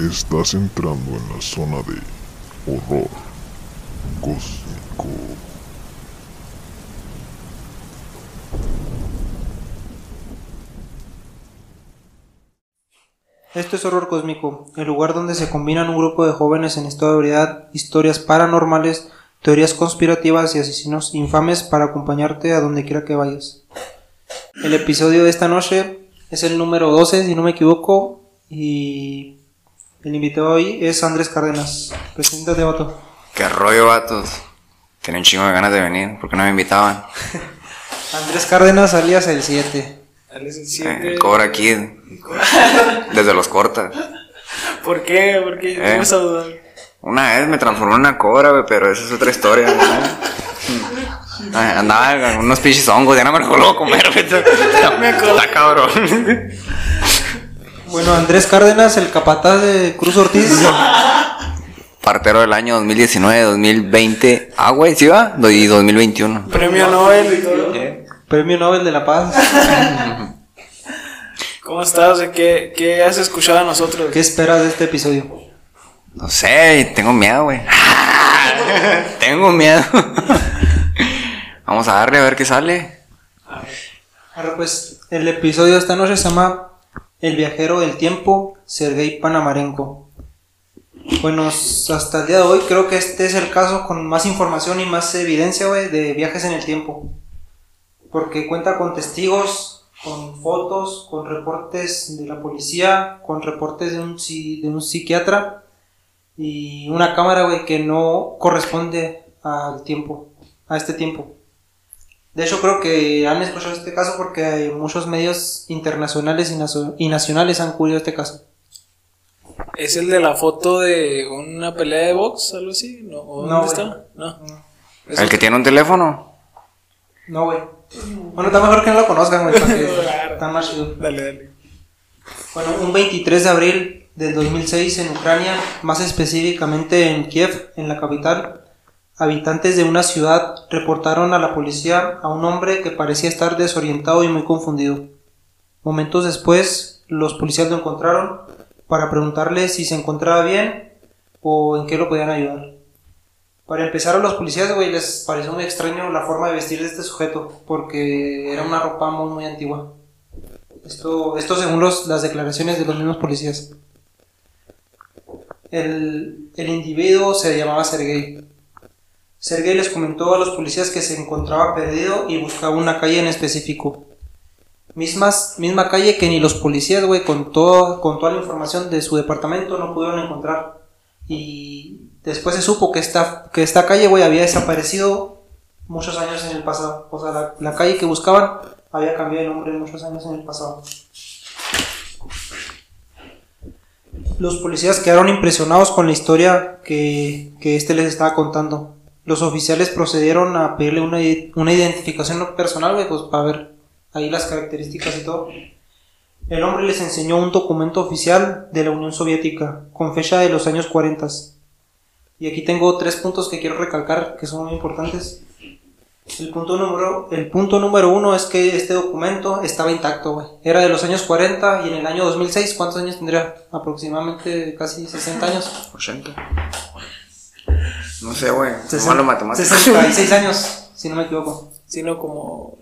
Estás entrando en la zona de horror cósmico. Esto es Horror Cósmico, el lugar donde se combinan un grupo de jóvenes en estado de ebriedad, historias paranormales, teorías conspirativas y asesinos infames para acompañarte a donde quiera que vayas. El episodio de esta noche es el número 12, si no me equivoco, y el invitado hoy es Andrés Cárdenas. Preséntate, vato. Qué rollo, vatos. Tenía un chingo de ganas de venir, ¿por qué no me invitaban? Andrés Cárdenas alias el 7. Alex el Eh, 7. el Cobra Kid. Desde los cortas. ¿Por qué? ¿Por qué? Eh. Tengo esa duda. Una vez me transformé en una cobra, güey, pero esa es otra historia, güey. Ay, Andaba con unos pinches hongos, ya no me a comer, güey. Está, está cabrón. Bueno, Andrés Cárdenas, el capataz de Cruz Ortiz. Partero del año 2019, 2020. Ah, güey, ¿sí va? Y 2021. Premio Nobel y todo. Premio Nobel de la Paz. ¿Cómo estás? ¿Qué, ¿Qué has escuchado a nosotros? ¿Qué esperas de este episodio? No sé, tengo miedo, güey. tengo miedo. Vamos a darle a ver qué sale. Ahora pues, el episodio de esta noche se llama El viajero del tiempo, Sergei Panamarenko. Bueno, hasta el día de hoy creo que este es el caso con más información y más evidencia, güey, de viajes en el tiempo. Porque cuenta con testigos, con fotos, con reportes de la policía, con reportes de un, de un psiquiatra y una cámara, güey, que no corresponde al tiempo, a este tiempo. De hecho, creo que han escuchado este caso porque hay muchos medios internacionales y, nacio- y nacionales han cubierto este caso. ¿Es el de la foto de una pelea de box? ¿Algo así? ¿No? ¿O No, ¿Dónde está? No. Es El que tiene un teléfono. No, güey. Bueno, está mejor que no lo conozcan, güey, está más chido. Dale, dale. Bueno, un 23 de abril del 2006 en Ucrania, más específicamente en Kiev, en la capital, habitantes de una ciudad reportaron a la policía a un hombre que parecía estar desorientado y muy confundido. Momentos después, los policías lo encontraron para preguntarle si se encontraba bien o en qué lo podían ayudar. Para empezar, a los policías, güey, les pareció muy extraño la forma de vestir de este sujeto, porque era una ropa muy, muy antigua. Esto, esto según los- las declaraciones de los mismos policías. El, el individuo se llamaba Sergei. Sergei les comentó a los policías que se encontraba perdido y buscaba una calle en específico. Mismas, misma calle que ni los policías, güey, con, todo, con toda la información de su departamento no pudieron encontrar. Y después se supo que esta, que esta calle, güey, había desaparecido muchos años en el pasado. O sea, la, la calle que buscaban había cambiado de nombre muchos años en el pasado. Los policías quedaron impresionados con la historia que, que este les estaba contando. Los oficiales procedieron a pedirle una, una identificación personal, güey, pues para ver ahí las características y todo. El hombre les enseñó un documento oficial de la Unión Soviética con fecha de los años 40. Y aquí tengo tres puntos que quiero recalcar que son muy importantes. El punto número, el punto número uno es que este documento estaba intacto, güey. Era de los años 40 y en el año 2006, ¿cuántos años tendría? Aproximadamente casi 60 años. 80. No sé, güey. Sesen- Malo matemáticas. 66 años, si no me equivoco. Sino como.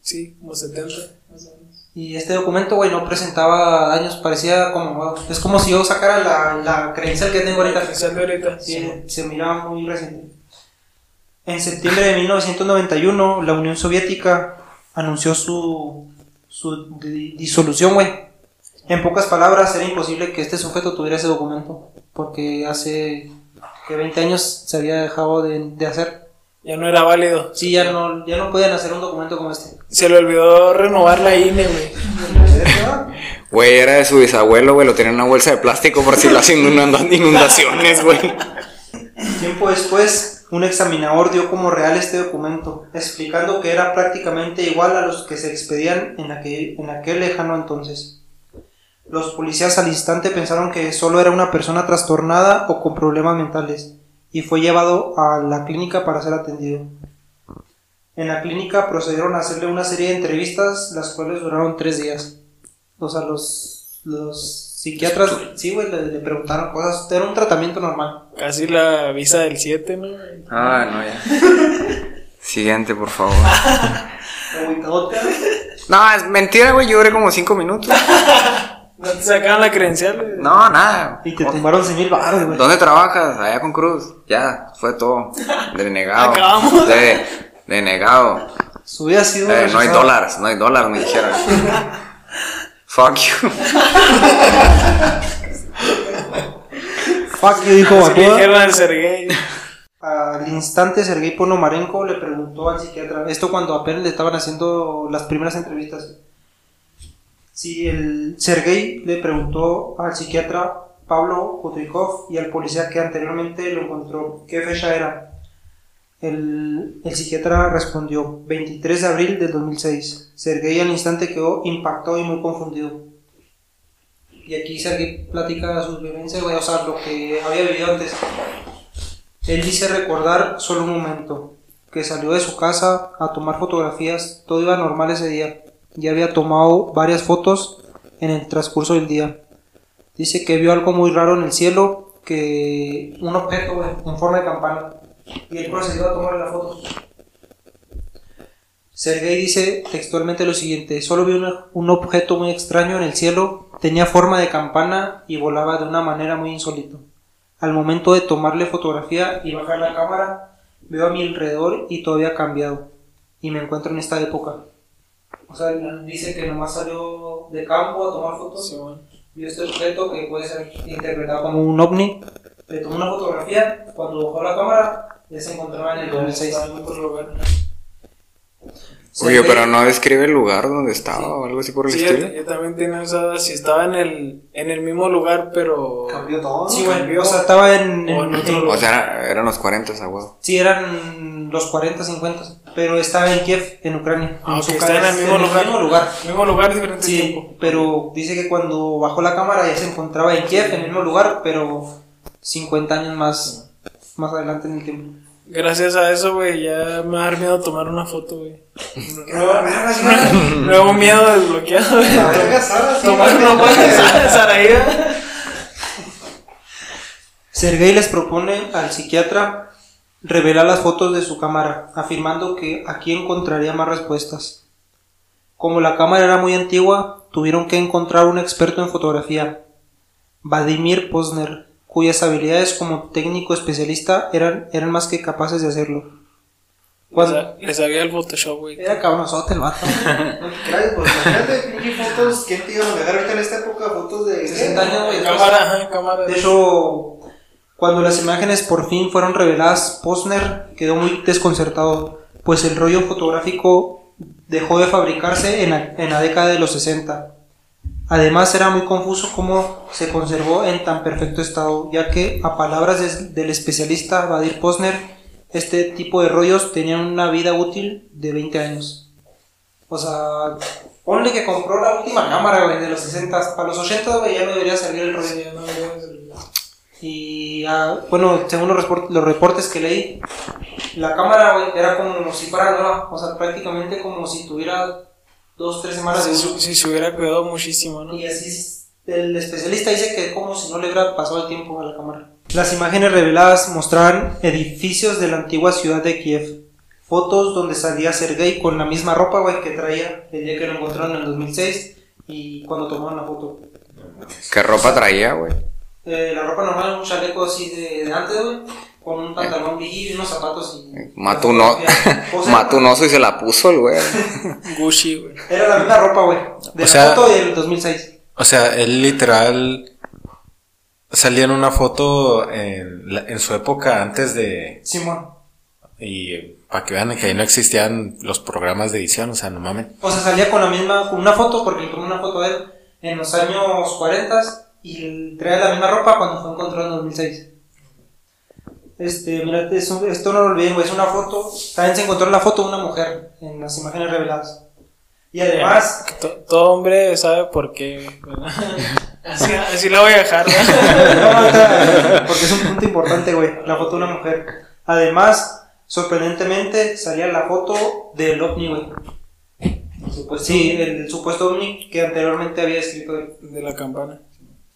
Sí, como 70. Más o menos. Y este documento, güey, no presentaba daños, parecía como... Es como si yo sacara la, la credencial que tengo ahorita. Sale ahorita. Sí, se miraba muy reciente. En septiembre de 1991, la Unión Soviética anunció su, su di- disolución, güey. En pocas palabras, era imposible que este sujeto tuviera ese documento, porque hace que 20 años se había dejado de, de hacer. Ya no era válido. Sí, ya no, ya no podían hacer un documento como este. Se le olvidó renovar la INE, güey. Güey, era de su bisabuelo, güey. Lo tenía en una bolsa de plástico por si le hacen inunda- inundaciones, güey. Tiempo después, un examinador dio como real este documento, explicando que era prácticamente igual a los que se expedían en aquel, en aquel lejano entonces. Los policías al instante pensaron que solo era una persona trastornada o con problemas mentales, y fue llevado a la clínica para ser atendido. En la clínica procedieron a hacerle una serie de entrevistas, las cuales duraron tres días. O sea, los, los Psiquiatras, sí, güey, le, le preguntaron cosas. Era un tratamiento normal. Casi la visa del 7, ¿no? Ah, no, ya. Siguiente, por favor. No, es mentira, güey. Yo duré como cinco minutos. ¿No te sacaban la credencial? güey? No, nada. Y te tumbaron 100 mil baros, güey. ¿Dónde trabajas? Allá con Cruz. Ya, fue todo. Denegado. Acabamos. De, denegado. Su vida ha sido. Eh, no hay dólares, no hay dólares, me dijeron. Fuck you. Fuck you, dijo al Sergey. Al instante, Sergei Ponomarenko le preguntó al psiquiatra, esto cuando apenas le estaban haciendo las primeras entrevistas. Si el Sergei le preguntó al psiquiatra Pablo Kutrikov y al policía que anteriormente lo encontró qué fecha era. El, psiquiatra respondió 23 de abril del 2006. Sergei al instante quedó impactado y muy confundido. Y aquí Sergei platica sus vivencias, o sea, lo que había vivido antes. Él dice recordar solo un momento, que salió de su casa a tomar fotografías, todo iba normal ese día, ya había tomado varias fotos en el transcurso del día. Dice que vio algo muy raro en el cielo, que un objeto en forma de campana, y él procedió a tomarle la foto. Sergei dice textualmente lo siguiente, solo vi un objeto muy extraño en el cielo, tenía forma de campana y volaba de una manera muy insólita. Al momento de tomarle fotografía y bajar la cámara, veo a mi alrededor y todo había cambiado. Y me encuentro en esta época. O sea, dice que nomás salió de campo a tomar fotos. Sí, bueno. Vio este objeto que puede ser interpretado como un ovni. Le tomó una fotografía. Cuando bajó la cámara, ya se encontraba en el 2006. Estaba en otro lugar. Oye, pero no describe el lugar donde estaba o algo así por el Sí, yo, estilo. yo también tenía esa si estaba en el, en el mismo lugar, pero. Cambió todo. Sí, cambió. O sea, estaba en. en- O en otro lugar. O sea, era- eran los 40 a huevo. Sí, eran los 40, 50. Pero estaba en Kiev, en Ucrania. Ah, su ok, está en el mismo lugar. mismo lugar. Mismo lugar, diferente Sí, tiempo. pero dice que cuando bajó la cámara ya se encontraba en Kiev, en el mismo lugar, pero 50 años más, más adelante en el tiempo. Gracias a eso, güey, ya me ha dado miedo tomar una foto, güey. Nuevo miedo desbloqueado, güey. Tomar una foto de Saraí, güey. Sergei les propone al psiquiatra revelar las fotos de su cámara, afirmando que aquí encontraría más respuestas. Como la cámara era muy antigua, tuvieron que encontrar un experto en fotografía, Vladimir Posner, cuyas habilidades como técnico especialista eran, eran más que capaces de hacerlo. Cuando, le sabía el Photoshop, güey. Era cabronzote el vato. Gracias, pues imagínate, pinche fotos. ¿Quién te iba a dejar ahorita en esta época fotos de 60 años, güey. Cámara, ajá, cámara. De hecho, cuando las imágenes por fin fueron reveladas, Posner quedó muy desconcertado, pues el rollo fotográfico dejó de fabricarse en la, en década de los 60. Además era muy confuso cómo se conservó en tan perfecto estado, ya que a palabras del especialista Vadir Posner, este tipo de rollos tenían una vida útil de 20 años. O sea, ponle que compró la última cámara, de los 60. Para los 80, güey, ya no debería salir el rollo. Sí. Y ah, bueno, según los, report- los reportes que leí, la cámara era como si fuera nueva, o sea, prácticamente como si tuviera dos, tres semanas de Si, uso. si se hubiera cuidado muchísimo, ¿no? Y así el especialista dice que como si no le hubiera pasado el tiempo a la cámara. Las imágenes reveladas mostraban edificios de la antigua ciudad de Kiev. Fotos donde salía Sergei con la misma ropa güey, que traía el día que lo encontraron en el 2006 y cuando tomaron la foto. ¿Qué ropa traía, güey? Eh, la ropa normal, un chaleco así de, de antes, güey, con un pantalón y unos zapatos y... Mató un, o- sea, un oso y se la puso el güey. Gucci, güey. Era la misma ropa, güey, de O la sea- foto del 2006. O sea, él literal salía en una foto en, la- en su época antes de... Simón. Y para que vean que ahí no existían los programas de edición, o sea, no mames. O sea, salía con la misma, con una foto, porque le tomé una foto de él en los años 40 y traía la misma ropa cuando fue encontrado en 2006. Este, mira, esto no lo olviden, güey, es una foto. También se encontró la foto de una mujer en las imágenes reveladas. Y además, to- todo hombre sabe por qué. así, así la voy a dejar, ¿no? No, porque es un punto importante, güey, la foto de una mujer. Además, sorprendentemente, salía la foto del ovni, güey. Sí, el supuesto ovni que anteriormente había escrito. De la campana.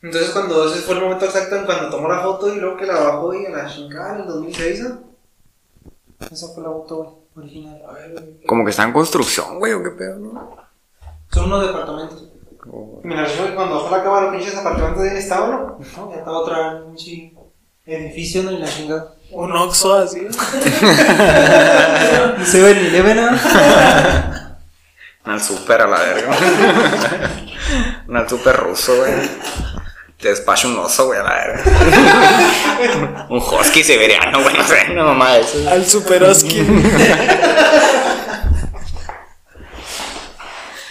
Entonces cuando ese fue el momento exacto en cuando tomó la foto y luego que la bajó y a la chingada en el 2006, ¿no? Esa fue la foto, güey, original. Como que está en construcción, güey, o qué pedo, ¿no? Son unos departamentos. Me la recuerdo que cuando bajó la cámara, pinches apartamentos de ahí estaban, ¿no? No, ya estaba otra pinche edificio, ¿no? Y la chingada. Un oxo así. Se ve el Eleven. Al super a la verga. al super ruso, güey. Te despacha un oso, güey, a la verga. un husky siberiano, güey, no sé, una mamá de eso. Al Superoski.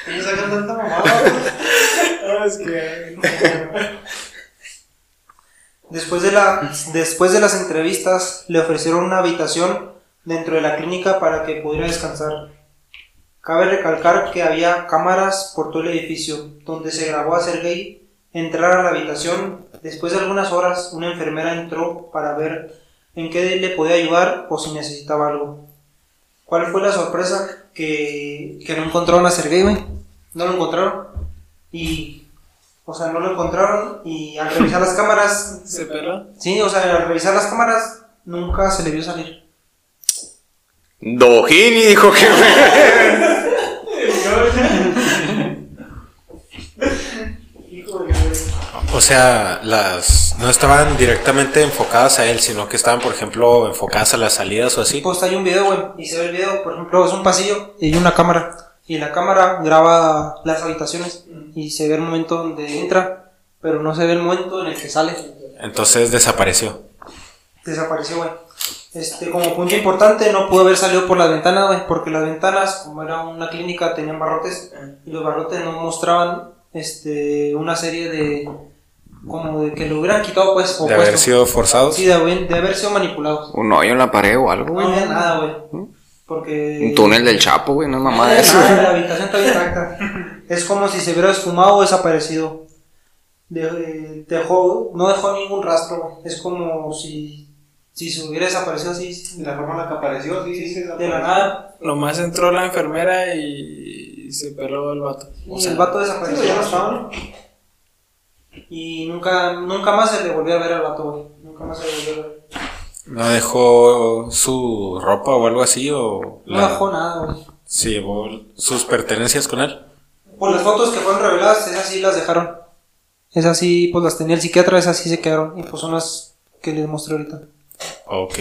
Ellos sacan tanta mamada, güey. No, es que. Después de, la, después de las entrevistas, le ofrecieron una habitación dentro de la clínica para que pudiera descansar. Cabe recalcar que había cámaras por todo el edificio, donde se grabó a Sergei entrar a la habitación. Después de algunas horas, una enfermera entró para ver en qué le podía ayudar o si necesitaba algo. ¿Cuál fue la sorpresa? Que, que no encontraron a Sergei, güey. No lo encontraron. Y, o sea, no lo encontraron y al revisar las cámaras ¿Se peló? Sí, o sea, al revisar las cámaras nunca se le vio salir. Dojini dijo que, güey. O sea, las no estaban directamente enfocadas a él, sino que estaban, por ejemplo, enfocadas a las salidas o así. Pues hay un video, güey, y se ve el video, por ejemplo, es un pasillo y hay una cámara. Y la cámara graba las habitaciones y se ve el momento donde entra, pero no se ve el momento en el que sale. Entonces desapareció. Desapareció, güey. Este, como punto importante, no pudo haber salido por las ventanas, güey, porque las ventanas, como era una clínica, tenían barrotes y los barrotes no mostraban este, una serie de. Como de que lo hubieran quitado, pues, o De haber puesto. sido forzados. Sí, de, haber- de haber sido manipulados. Un hoyo en la pared o algo, No había nada, güey. Porque. Un túnel del Chapo, güey, no es No mamá de eso. nada, la habitación está intacta. Es como si se hubiera esfumado o desaparecido. De- dejó, no dejó ningún rastro, güey. Es como si, si se hubiera desaparecido así, De la forma en la que apareció, sí, sí, sí. de la nada. Nomás entró la enfermera y se peló el vato. Y el vato Sí, desapareció. ya no estaba, ¿no? Y nunca, nunca más se le volvió a ver al vato, güey. Nunca más se le volvió a ver. ¿No dejó su ropa o algo así? ¿O No la- dejó nada, güey. se llevó sus pertenencias con él? Por las fotos que fueron reveladas, esas sí las dejaron. Esas sí, pues las tenía el psiquiatra, esas sí se quedaron. Y pues son las que les mostré ahorita. Ok.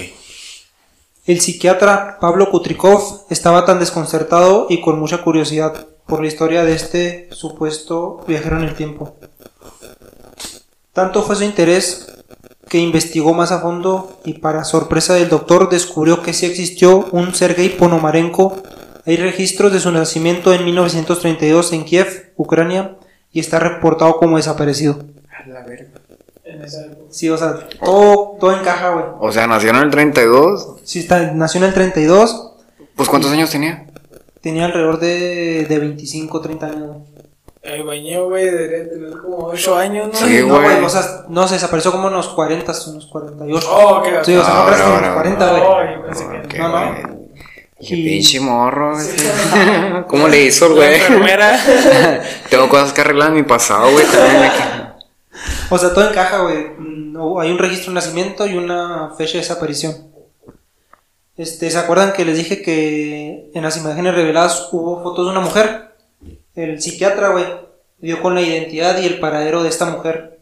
El psiquiatra Pablo Kutrikov estaba tan desconcertado y con mucha curiosidad por la historia de este supuesto viajero en el tiempo. Tanto fue su interés que investigó más a fondo y para sorpresa del doctor descubrió que sí existió un Sergei Ponomarenko. Hay registros de su nacimiento en 1932 en Kiev, Ucrania, y está reportado como desaparecido. En esa época. Sí, o sea, todo, todo encaja, güey. O sea, nació en el 32. Sí, está, nació en el 32, Pues, ¿cuántos años tenía? Tenía alrededor de, de 25, 30 años. güey. El baño, güey, debería tener como 8 años, ¿no? Sí, no, güey. o sea, no se desapareció como en los 40, unos 48. Oh, ok, ok. sí, o sea, no que en los ahora, 40, güey. Oh, que- Qué No, no. Qué Y- pinche morro, güey. ¿Cómo le hizo güey? Tengo cosas que arreglar en mi pasado, güey. también. O sea, todo encaja, güey. Mm, no, hay un registro de nacimiento y una fecha de desaparición. Este, ¿se acuerdan que les dije que en las imágenes reveladas hubo fotos de una mujer? El psiquiatra, güey, dio con la identidad y el paradero de esta mujer.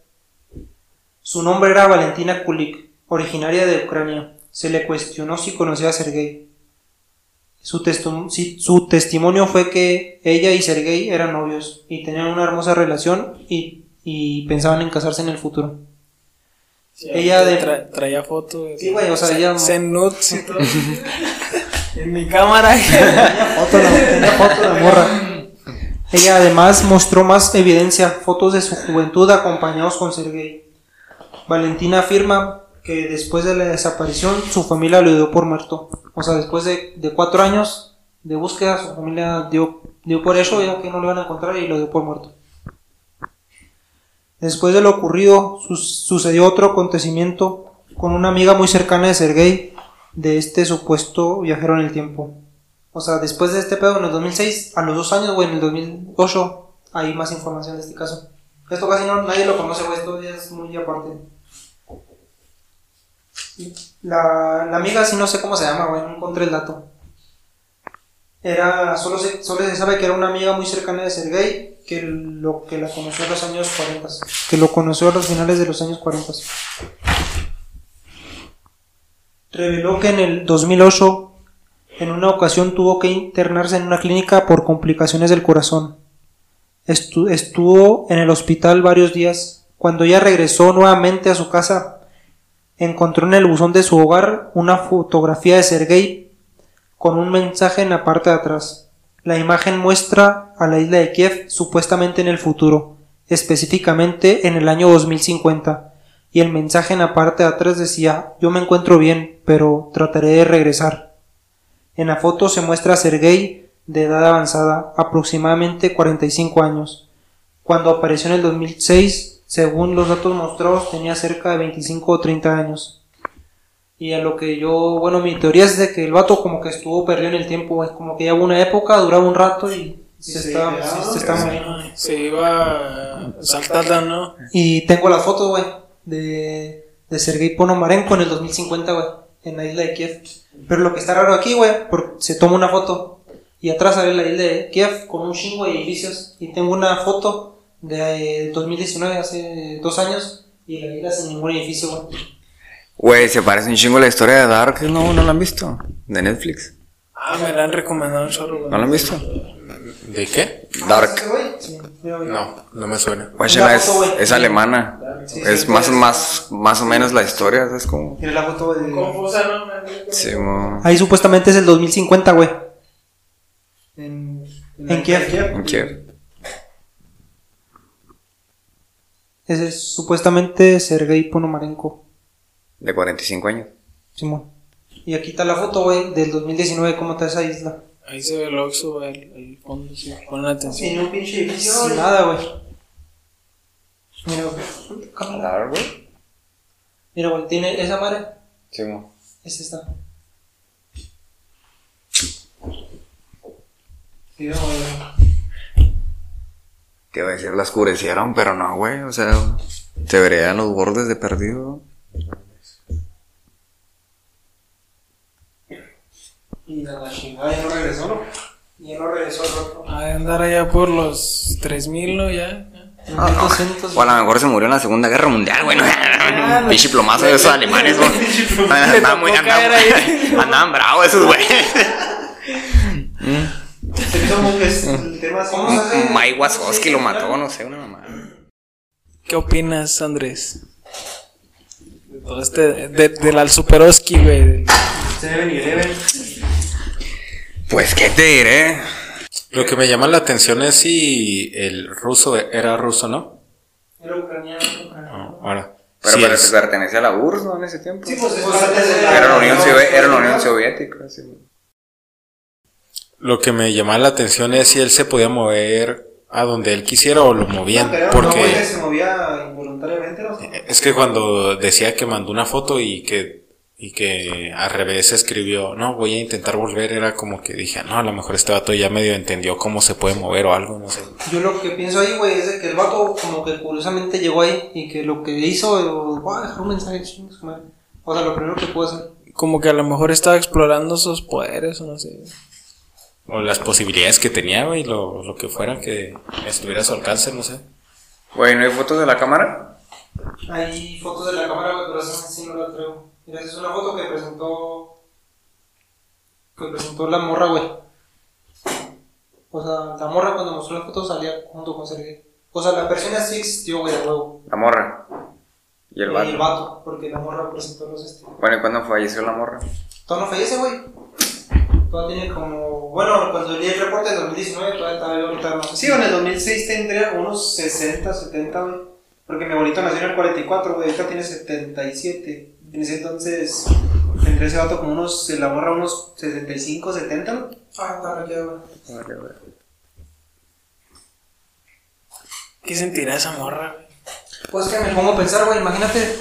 Su nombre era Valentina Kulik, originaria de Ucrania. Se le cuestionó si conocía a Sergei. Su, testu- su testimonio fue que ella y Sergei eran novios y tenían una hermosa relación y, y pensaban en casarse en el futuro. Sí, Ella de- tra- traía fotos. Sí, güey, o sea, se- ella- se nudes y todo. en mi cámara. Tenía la morra. Ella además mostró más evidencia, fotos de su juventud acompañados con Sergei. Valentina afirma que después de la desaparición su familia lo dio por muerto. O sea, después de, cuatro años de búsqueda, su familia dio, por eso, ya que no lo iban a encontrar y lo dio por muerto. Después de lo ocurrido, sucedió otro acontecimiento con una amiga muy cercana de Sergei, de este supuesto viajero en el tiempo. O sea, después de este pedo en el 2006, a los dos años, güey, en el 2008, hay más información de este caso. Esto casi no, nadie lo conoce, güey. Esto ya es muy aparte. La, la amiga, sí no sé cómo se llama, güey. No encontré el dato. Era, solo se, solo se sabe que era una amiga muy cercana de Sergei, que lo que la conoció en los años 40. Que lo conoció a los finales de los años 40. Reveló que en el 2008, en una ocasión, tuvo que internarse en una clínica por complicaciones del corazón. Estu- estuvo en el hospital varios días. Cuando ella regresó nuevamente a su casa, encontró en el buzón de su hogar una fotografía de Sergei con un mensaje en la parte de atrás. La imagen muestra a la isla de Kiev supuestamente en el futuro, específicamente en el año 2050, y el mensaje en la parte de atrás decía yo me encuentro bien, pero trataré de regresar. En la foto se muestra a Sergei de edad avanzada, aproximadamente 45 años. Cuando apareció en el 2006, según los datos mostrados, tenía cerca de 25 o 30 años. Y a lo que yo, bueno, mi teoría es de que el vato como que estuvo perdido en el tiempo, es como que ya hubo una época, duraba un rato y se, se estaba, se- se estaba muriendo. Se iba saltando, ¿no? Y tengo las fotos, güey, de, de Sergei Ponomarenko en el 2050, güey, en la isla de Kiev. Pero lo que está raro aquí, güey, porque se toma una foto y atrás sale la isla de Kiev con un chingo de edificios. Y tengo una foto de eh, 2019, hace dos años, y la isla sin ningún edificio, güey. Güey, se parece un chingo a la historia de Dark, ¿no? ¿No la han visto? De Netflix. Ah, me la han recomendado un güey. ¿No la han visto? ¿De qué? Dark. No, no me suena. Guáchala, es, alemana. Sí, Es sí, más, sí. más, más o menos la historia, es como... Mira la foto de... Confusa, ¿no? Sí, mo- Ahí supuestamente es el 2050, güey. En, En Kiev. en Kiev. Ese es supuestamente Sergei Ponomarenko. De 45 años. Simón. Y aquí está la foto, güey, del 2019, cómo está esa isla. Ahí se ve el Oxxo, güey, el, el fondo, sí. Ponen atención. Sin un pinche edificio. Sin güey. nada, güey. Mira, güey. Cámara. Güey. Mira, güey, tiene esa madre. Sí, mo. Es esta. Sí, güey. Te iba a decir, la oscurecieron, pero no, güey. O sea, se verían los bordes de perdido. Y a la chingada ya no regresó, ¿no? Y ya no regresó. Ah, de andar allá por los 3000, ¿no? Ya. ya. 1200. O a lo mejor se murió en la Segunda Guerra Mundial, güey. ¿no? Pinche plomazo de esos alemanes, güey. Andaban muy- andaban- ahí. Andaban bravos esos, güey. El tema así. ¿Cómo se hace? Mike Wazowski lo mató, no sé, una mamá. ¿Qué opinas, Andrés? De todo este. De, del al Superoski, güey. Seven y Eleven. Pues, ¿qué te diré? Lo que me llama la atención es si el ruso era ruso, ¿no? Era ucraniano. No, ahora. Pero, pero es- se pertenecía a la URSS, ¿no? En ese tiempo. Sí, pues es Pues parte antes de de la. Era la Unión, Sovi- era la Unión Soviética. sí. Lo que me llama la atención es si él se podía mover a donde él quisiera o lo movían. No, pero porque no, se movía involuntariamente, ¿no? es que cuando decía que mandó una foto y que y que al revés escribió, no, voy a intentar volver, era como que dije, no, a lo mejor este vato ya medio entendió cómo se puede mover o algo, no sé. Yo lo que pienso ahí, güey, es de que el vato como que curiosamente llegó ahí y que lo que hizo, voy a dejar un mensaje, madre. O sea, lo primero que puedo hacer. Como que a lo mejor estaba explorando sus poderes, o no sé. O las posibilidades que tenía, güey, lo, lo que fuera que estuviera a su alcance, no sé. Güey, ¿no hay fotos de la cámara? Hay fotos de la cámara, güey, pero esa sí no la traigo. Mira, esa es una foto que presentó. que presentó la morra, güey. O sea, la morra cuando mostró la foto salía junto con Sergei. O sea, la persona sí existió, güey, de nuevo. La morra. Y el Y vato. el vato, porque la morra presentó los este. Bueno, ¿y cuándo falleció la morra? Todavía no fallece, güey. Todavía tiene como. Bueno, cuando leí el reporte del 2019, todavía estaba yo ahorita no sé. Sí, en el 2006 tendría unos 60, 70, güey. Porque mi abuelito nació en el 44, güey. Ahorita tiene 77. En ese entonces tendría ese vato como unos. Se la borra unos 65, 70, ¿no? Ah, está ya, güey. ¿Qué sentirá esa morra, güey? Pues que me pongo a pensar, güey, imagínate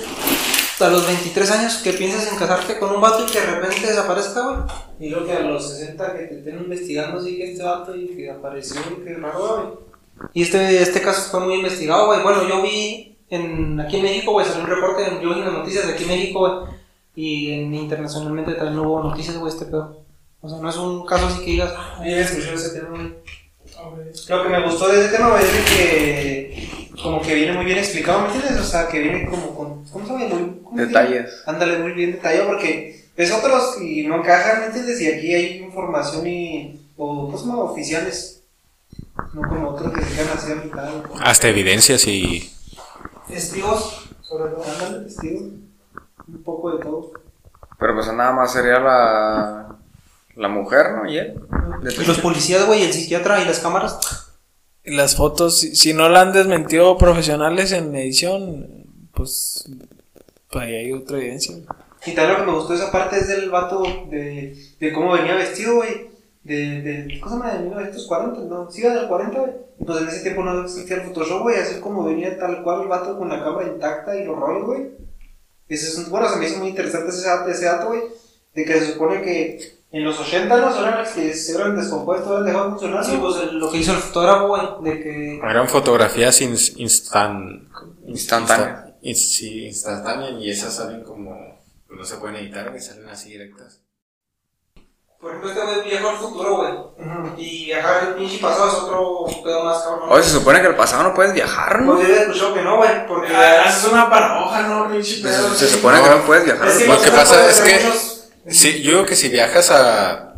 a los 23 años que piensas en casarte con un vato y que de repente desaparezca, güey. Y luego que a los 60 que te estén investigando, sí que este vato y que apareció y que raro, güey. Y este, este caso fue muy investigado, güey. Bueno, yo vi en, aquí en México, güey, salió un reporte, yo vi en las noticias de aquí en México, güey. Y en, internacionalmente también no hubo noticias, güey, este pedo. O sea, no es un caso así que digas, ah, ya escuché ese tema, güey. Lo que me gustó de este tema, güey, es de que como que viene muy bien explicado, ¿me entiendes? O sea, que viene como con, ¿cómo se llama? Muy. Detalles. Ándale, muy bien detallado porque ves otros y no encajan, ¿me entiendes? Y aquí hay información y, o, ¿cómo se llama? Oficiales. No como otros que se quedan así a mitad. Hasta evidencias y. Testigos, sobre todo, ándale, testigos. Un poco de todo. Pero pues nada más sería la, la mujer, ¿no? Y él. Y los policías, güey, el psiquiatra y las cámaras. Y las fotos, si, si no la han desmentido profesionales en edición, pues, pues ahí hay otra evidencia. Y también lo que me gustó de esa parte es del vato de, de cómo venía vestido, güey. De, de, ¿cómo se llama? De 1940, ¿no? Sí, del 40, güey. Pues en ese tiempo no existía el Photoshop, güey. Así como venía tal cual el vato con la cámara intacta y los rollos, güey. Ese es un, bueno, se me hizo muy interesante ese, dato- ese dato, güey. De que se supone que en los 80, ¿no? Eran las que se eran descompuestos, eran dejado de funcionar. Sí, pues lo que hizo el fotógrafo, güey. De que. Eran fotografías ins- instan... Instantáneas. insta- in- sí, instantáneas y esas salen como. No se pueden editar, que salen así directas. Por ejemplo, este güey viajó al futuro, güey. Y viajar al pinche pasado es otro pedo más cabrón. Oye, se supone que el pasado no puedes viajar, ¿no? Pues yo había escuchado que no, güey. Porque. es una paradoja, ¿no? Pinche Se, se supone que no puedes viajar. Lo que pasa es que- Sí, yo digo que si viajas a.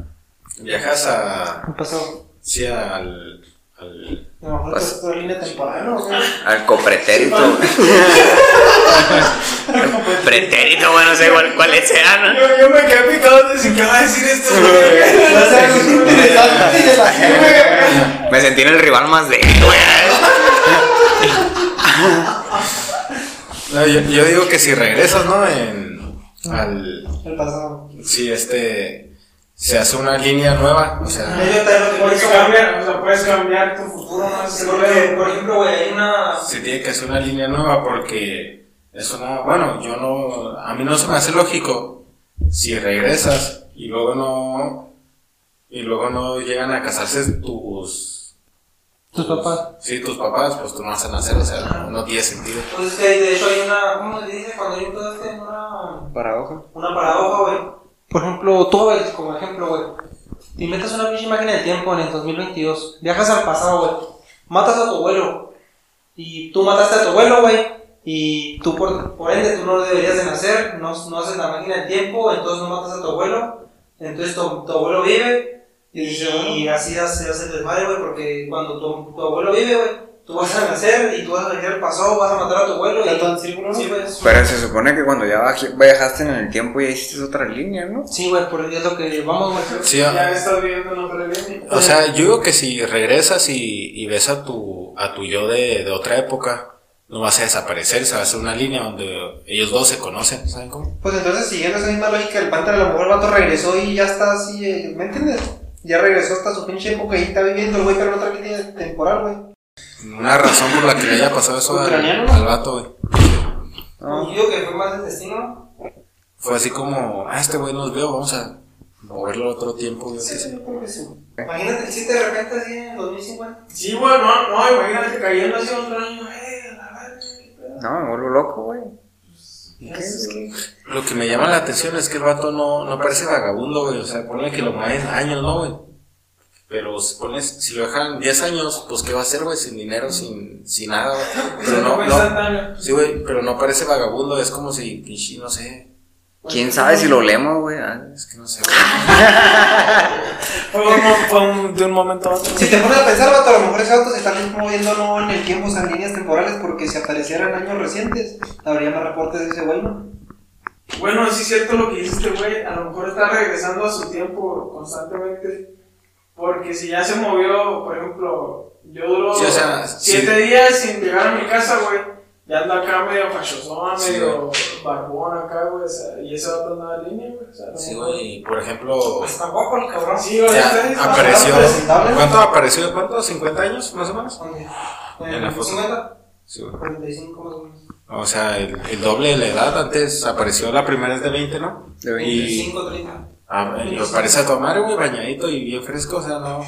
Viajas a. Pasado. Sí, al. al A lo mejor Pues- es otra línea temporal, ¿no? güey? Al copretérito. Pretérito, bueno, no sé cuál, cuál sea, ¿no? Yo, yo me quedé picado de decir qué va a decir esto. Me sentí en el rival más débil, güey. No, yo, yo digo que si regresas, ¿no? En. Al. El pasado. Si este. Se hace una línea nueva, o sea. Que por Puedes eso, cambiar, o sea, puedes cambiar tu futuro, ¿no? Sí, porque, por ejemplo, güey, hay una. Se tiene que hacer una línea nueva porque es una. Bueno, yo no. A mí no se me hace lógico si regresas y luego no. Y luego no llegan a casarse tus. Tus papás. Sí, tus papás, pues tú no vas a nacer, o sea, no, no tiene sentido. Pues es que de hecho hay una. ¿Cómo se dice? Cuando hay un pedo una. Paradoja. Una paradoja, güey. Por ejemplo, tú, güey, como ejemplo, güey. Te inventas una pinche máquina del tiempo en el 2022. Viajas al pasado, güey. Matas a tu abuelo. Y tú mataste a tu abuelo, güey. Y tú, por, por ende, tú no deberías de nacer. No, no haces la máquina del tiempo. Entonces no matas a tu abuelo. Entonces tu, tu abuelo vive. Y, así hace, hace el desmadre, güey. Porque cuando tu, tu abuelo vive, güey. Tú vas a nacer y tú vas a venir al pasado. Vas a matar a tu abuelo. Y, círculo, ¿no? Sí, güey. es- Pero se supone que cuando ya viaj- viajaste en el tiempo ya hiciste otra línea, ¿no? Sí, güey, por es lo que vamos, güey. Sí, Ya estás viviendo en otra línea. O sea, yo digo que si regresas y, y ves a tu, a tu yo de, de otra época, no vas a desaparecer, se va a hacer una línea donde ellos dos se conocen, ¿saben cómo? Pues entonces, siguiendo esa misma lógica, el panther a lo mejor el vato regresó y ya está así, eh, ¿me entiendes? Ya regresó hasta su pinche época y está viviendo el güey, pero en otra línea temporal, güey. Una razón por la que le haya pasado eso al, al vato, güey. Yo digo que fue más el destino. Fue así como, ah, este güey nos veo, vamos a moverlo otro tiempo, yo Sí, yo creo que sí. Imagínate el chiste de repente así en 2050. Sí, güey, no, no, imagínate cayendo así otro año, eh. No, me vuelvo loco, güey. ¿Qué? Es que- Lo que me llama la atención es que el vato no, no parece vagabundo, güey. O sea, ponle que lo mueven años, ¿no, güey? Pero si pones, si lo dejan 10 años, pues ¿qué va a hacer, güey? Sin dinero, sin, sin nada, güey. Pero no. Sí, güey, pero no parece vagabundo, es como si, pinche, no sé. ¿Quién sabe si lo leemos, güey? Ah, Es que no sé, güey. Fue, de un momento a otro. Si te pones a pensar, vato, a lo mejor ese vato se está moviendo no en el tiempo, o sea, en líneas temporales, porque si apareciera en años recientes, habría más reportes de ese güey, ¿no? Bueno, sí es cierto lo que dice este güey. A lo mejor está regresando a su tiempo constantemente. Porque si ya se movió, por ejemplo, yo duro Sí, o sea, siete sí. días sin llegar a mi casa, güey. Ya ando acá medio fachosón, Sí, medio barbón acá, güey. o sea, y ese vato andaba en línea, güey. o sea, Sí, güey, y por ejemplo, Está guapo el cabrón. Sí, güey, apareció. ¿Cuánto apareció? ¿Cuánto? ¿50 años, más o menos? En En la foto. 50, Sí, güey. 45 más o menos. O sea, el, el doble de la edad. Antes apareció la primera es de 20, ¿no? De 20. Y 25, 30. Ah, y aparece a tu madre, güey, bañadito y bien fresco, o sea, no.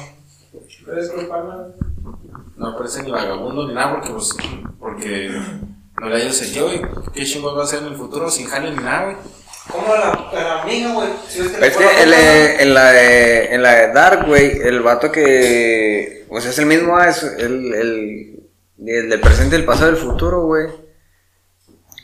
Pero es culpa, ¿no? no parece ni vagabundo ni nada porque, pues, porque no le haya sentido, güey. ¿Qué chingos va a hacer en el futuro sin jale ni nada, güey? ¿Cómo la, la amiga, güey? Si ves que Es que el, eh, en, la de, en la de Dark, güey, el vato que. O sea, es el mismo, ah, es el, el, el del presente, el pasado, el futuro, güey.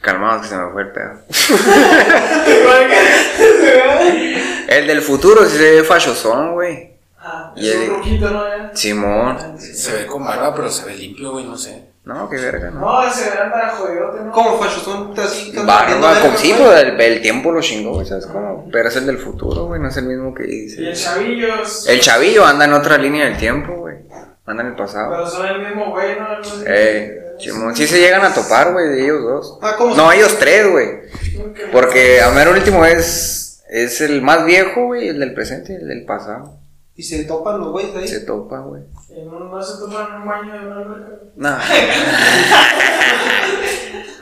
Calmado que se me fue el pedo. El del futuro sí se ve fachosón, güey. Ah, Y es el- un ¿no? Ya. Simón. Se ve con barba, pero se ve limpio, güey, no sé. No, qué verga, ¿no? No, ese anda jodidote, ¿no? ¿Cómo, facho? Son así. Barba, verga, sí, pues el, el tiempo lo chingó, güey, ¿sabes cómo? Pero es el del futuro, güey, no es el mismo que Y el dice. chavillo. es- El chavillo anda en otra línea del tiempo, güey. Anda en el pasado. Pero son el mismo güey, ¿no? Eh, Simón, sí se llegan a topar, güey, de ellos dos. Ah, ¿cómo No, se- ellos tres, güey. Porque a mero último es, es el más viejo, güey, el del presente y el del pasado. Y se topan los güeyes ahí. Se topa, güey. En un- No se toman en un baño de una alberca. No.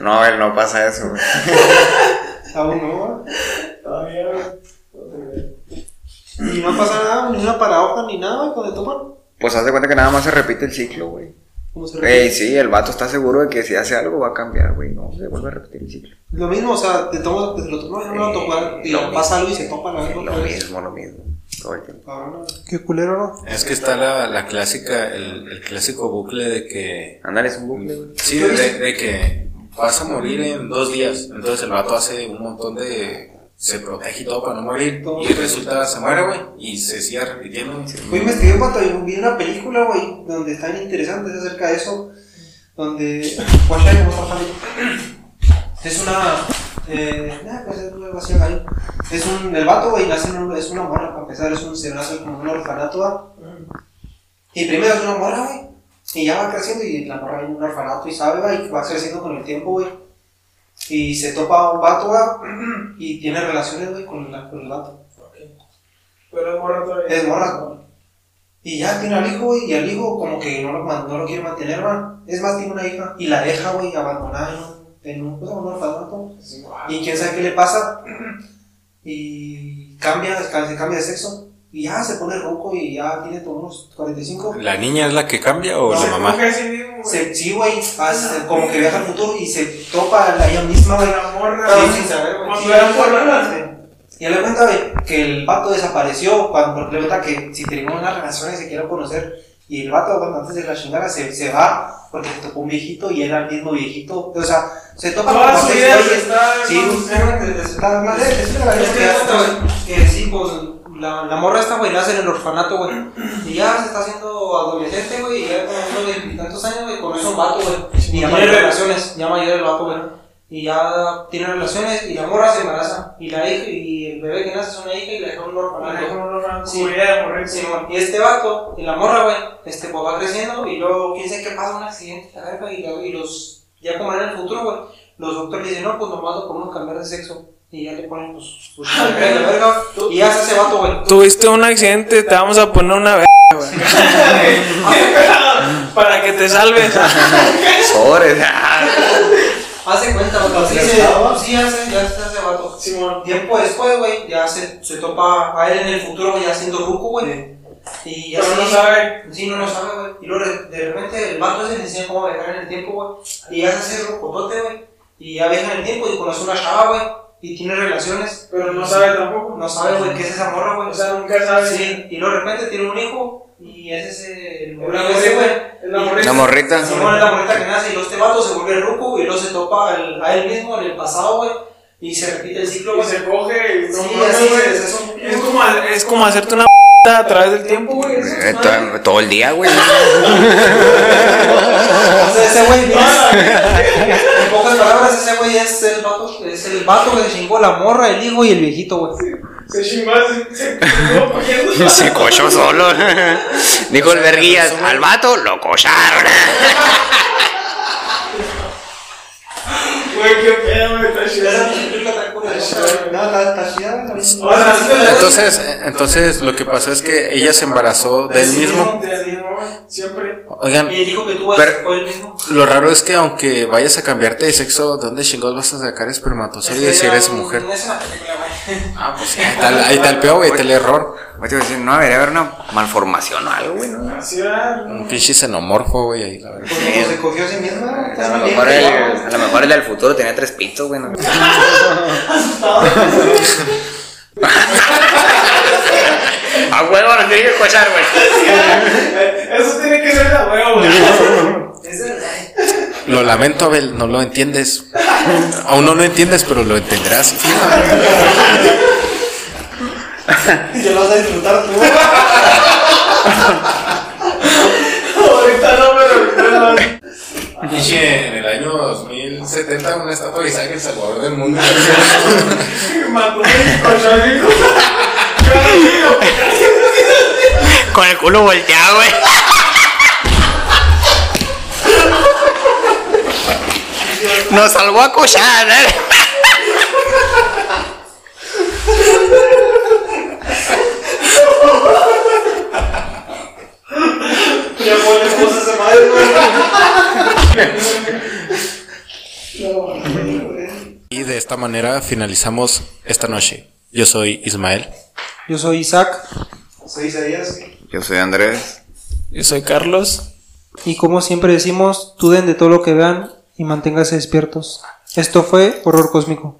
no, él no pasa eso, güey. Aún no, güey. Todavía, güey. Y no pasa nada, ni una paradoja ni nada, güey, cuando te topan. Pues haz de cuenta que nada más se repite el ciclo, güey. ¿Cómo se Ey, sí, el vato está seguro de que si hace algo va a cambiar, güey. No, se vuelve a repetir el ciclo. Lo mismo, o sea, te tomas, te lo tomas, lo Eh, topan, y lo pasa algo y se topan la Lo otra vez. mismo, lo mismo. Todo el tiempo. Cabrón, Qué culero, ¿no? Es que está la, la clásica, el, el clásico bucle de que. Ándale, es un bucle, güey. Sí, de, de que vas a morir en dos días. Entonces el vato hace un montón de. Se protege y todo para no morir. Y resulta, se muere, güey. Y se sigue repitiendo. Fui investigué y vi una película, güey, donde está bien interesante acerca de eso. Donde. Es una. Eh, pues es así, gallo. Es un. El vato, güey, nace en un- es una morra, para empezar, es un. Se nace como un orfanato. Y primero es una morra, güey. Y ya va creciendo y la morra en un orfanato y sabe, va, y va creciendo con el tiempo, güey. Y se topa un vato, va, y tiene relaciones, güey, con, la- con el vato. Pero es morra todavía. Es morra, güey. Y ya tiene al hijo, güey, y al hijo como que no lo, no lo quiere mantener, man. Es más, tiene una hija y la deja, güey, abandonada en un, en un, pues, orfanato. Y quién sabe qué le pasa. Y cambia, se cambia de sexo. Y ya se pone ruco y ya tiene como unos 45. ¿La niña es la que cambia o No, la Se mamá? coge a sí mismo, güey. Se, sí, güey, hace- como que viaja al futuro y se topa a ella misma, güey. La morra. Sí, sin saber, güey. Sí, sí, sí. Y le cuenta, güey, que el vato desapareció cuando le cuenta que si tenían una relación y se quieren conocer. Y el vato, cuando antes de la chingada, se, se va porque se topó un viejito y era el mismo viejito. O sea, se topa Toda como su seis güeyes. Sí, está mal. Es es la Es que que sí, pues la, la morra esta, güey, nace en el orfanato, güey. Y ya se está haciendo adolescente, güey, y ya con unos veintitantos años, güey, conoce a un vato, güey. Y ya tiene relaciones, ya mayor el vato, güey. Y ya tiene relaciones y la morra se embaraza. Y la hija y el bebé que nace es una hija y la deja en un orfanato. Sí. Y este vato, y la morra, güey, este, pues va creciendo y luego, quién sabe qué pasa, un accidente, la verga, y, la- y los, ya como en el futuro, güey, los doctores dicen, no, pues nomás lo podemos cambiar de sexo. Y ya le ponen, pues, su verga, la verga, y ya se hace vato, güey. Tuviste un accidente, te vamos a poner una verga, güey. Para que te salves. Sobres. Hace cuenta, güey, así se, sí, hace, ya se hace vato. Simón. Tiempo después, güey, ya se, se topa a él en el futuro, güey, ya siendo ruco, güey. Y ya Pero no sabe. Sí, no lo sabe, güey. Y luego de, repente el vato ese le enseña cómo viajar en el tiempo, güey. Y ya se hace rocotote, güey. Y ya viaja en el tiempo y conoce una chava, güey. Y tiene relaciones. Pero no sabe tampoco. No sabe, güey, qué es esa morra, güey. O sea, nunca sabe. Sí, y luego de repente tiene un hijo. Y ese es el El ese, güey. morrita. El morrita. La morrita. Es la morrita que nace y luego este vato se vuelve ruco y luego se topa a él mismo en el pasado, güey. Y se repite el ciclo, Y güey. se coge y no Sí, así güey. es, es un- Es como, es como hacerte una a través del tiempo, güey. Eh, to- Todo el día, güey. O sea, ese güey, pocas palabras, ese güey es el vato, es el vato que se chingó la morra, el hijo y el viejito, güey. Se chingó, se se. Se cochó solo. Dijo el verguillas, al vato lo cocharon. Güey, qué pedo, güey, está Esa sea, sí, Entonces, entonces lo que pasó es que ella se embarazó de él Sí, mismo. Del mismo, Siempre. Oigan, Pero- lo raro es que aunque vayas a cambiarte de sexo, ¿dónde chingados vas a sacar espermatozoides si eres mujer? Ah, pues ahí está, el- ahí está el peor, güey, el error. A decir, no debería haber una malformación o algo, güey, ¿no? Un pinche xenomorfo, güey, ahí la verdad. Pues como se cogió a sí misma. A lo, mejor el, a lo mejor el del futuro tenía tres pitos, güey. ¿no? A huevo, lo tiene que escuchar, güey. Eso tiene que ser la huevo, güey. Lo lamento, Abel, no lo entiendes. Aún no lo entiendes, pero lo entenderás. Y te lo vas a disfrutar tú. Ahorita no me lo recuerdo. Pinche, en el año 2070, una estatua de Isaac, el salvador del mundo. Mató Con el culo volteado, güey. Nos salvó a cochar, ¿eh? Ya pone cosas esa madre, güey. Y de esta manera finalizamos esta noche. Yo soy Ismael. Yo soy Isaac. Soy Isaías. Yo soy Andrés. Yo soy Carlos. Y como siempre decimos, duden de todo lo que vean y manténganse despiertos. Esto fue Horror Cósmico.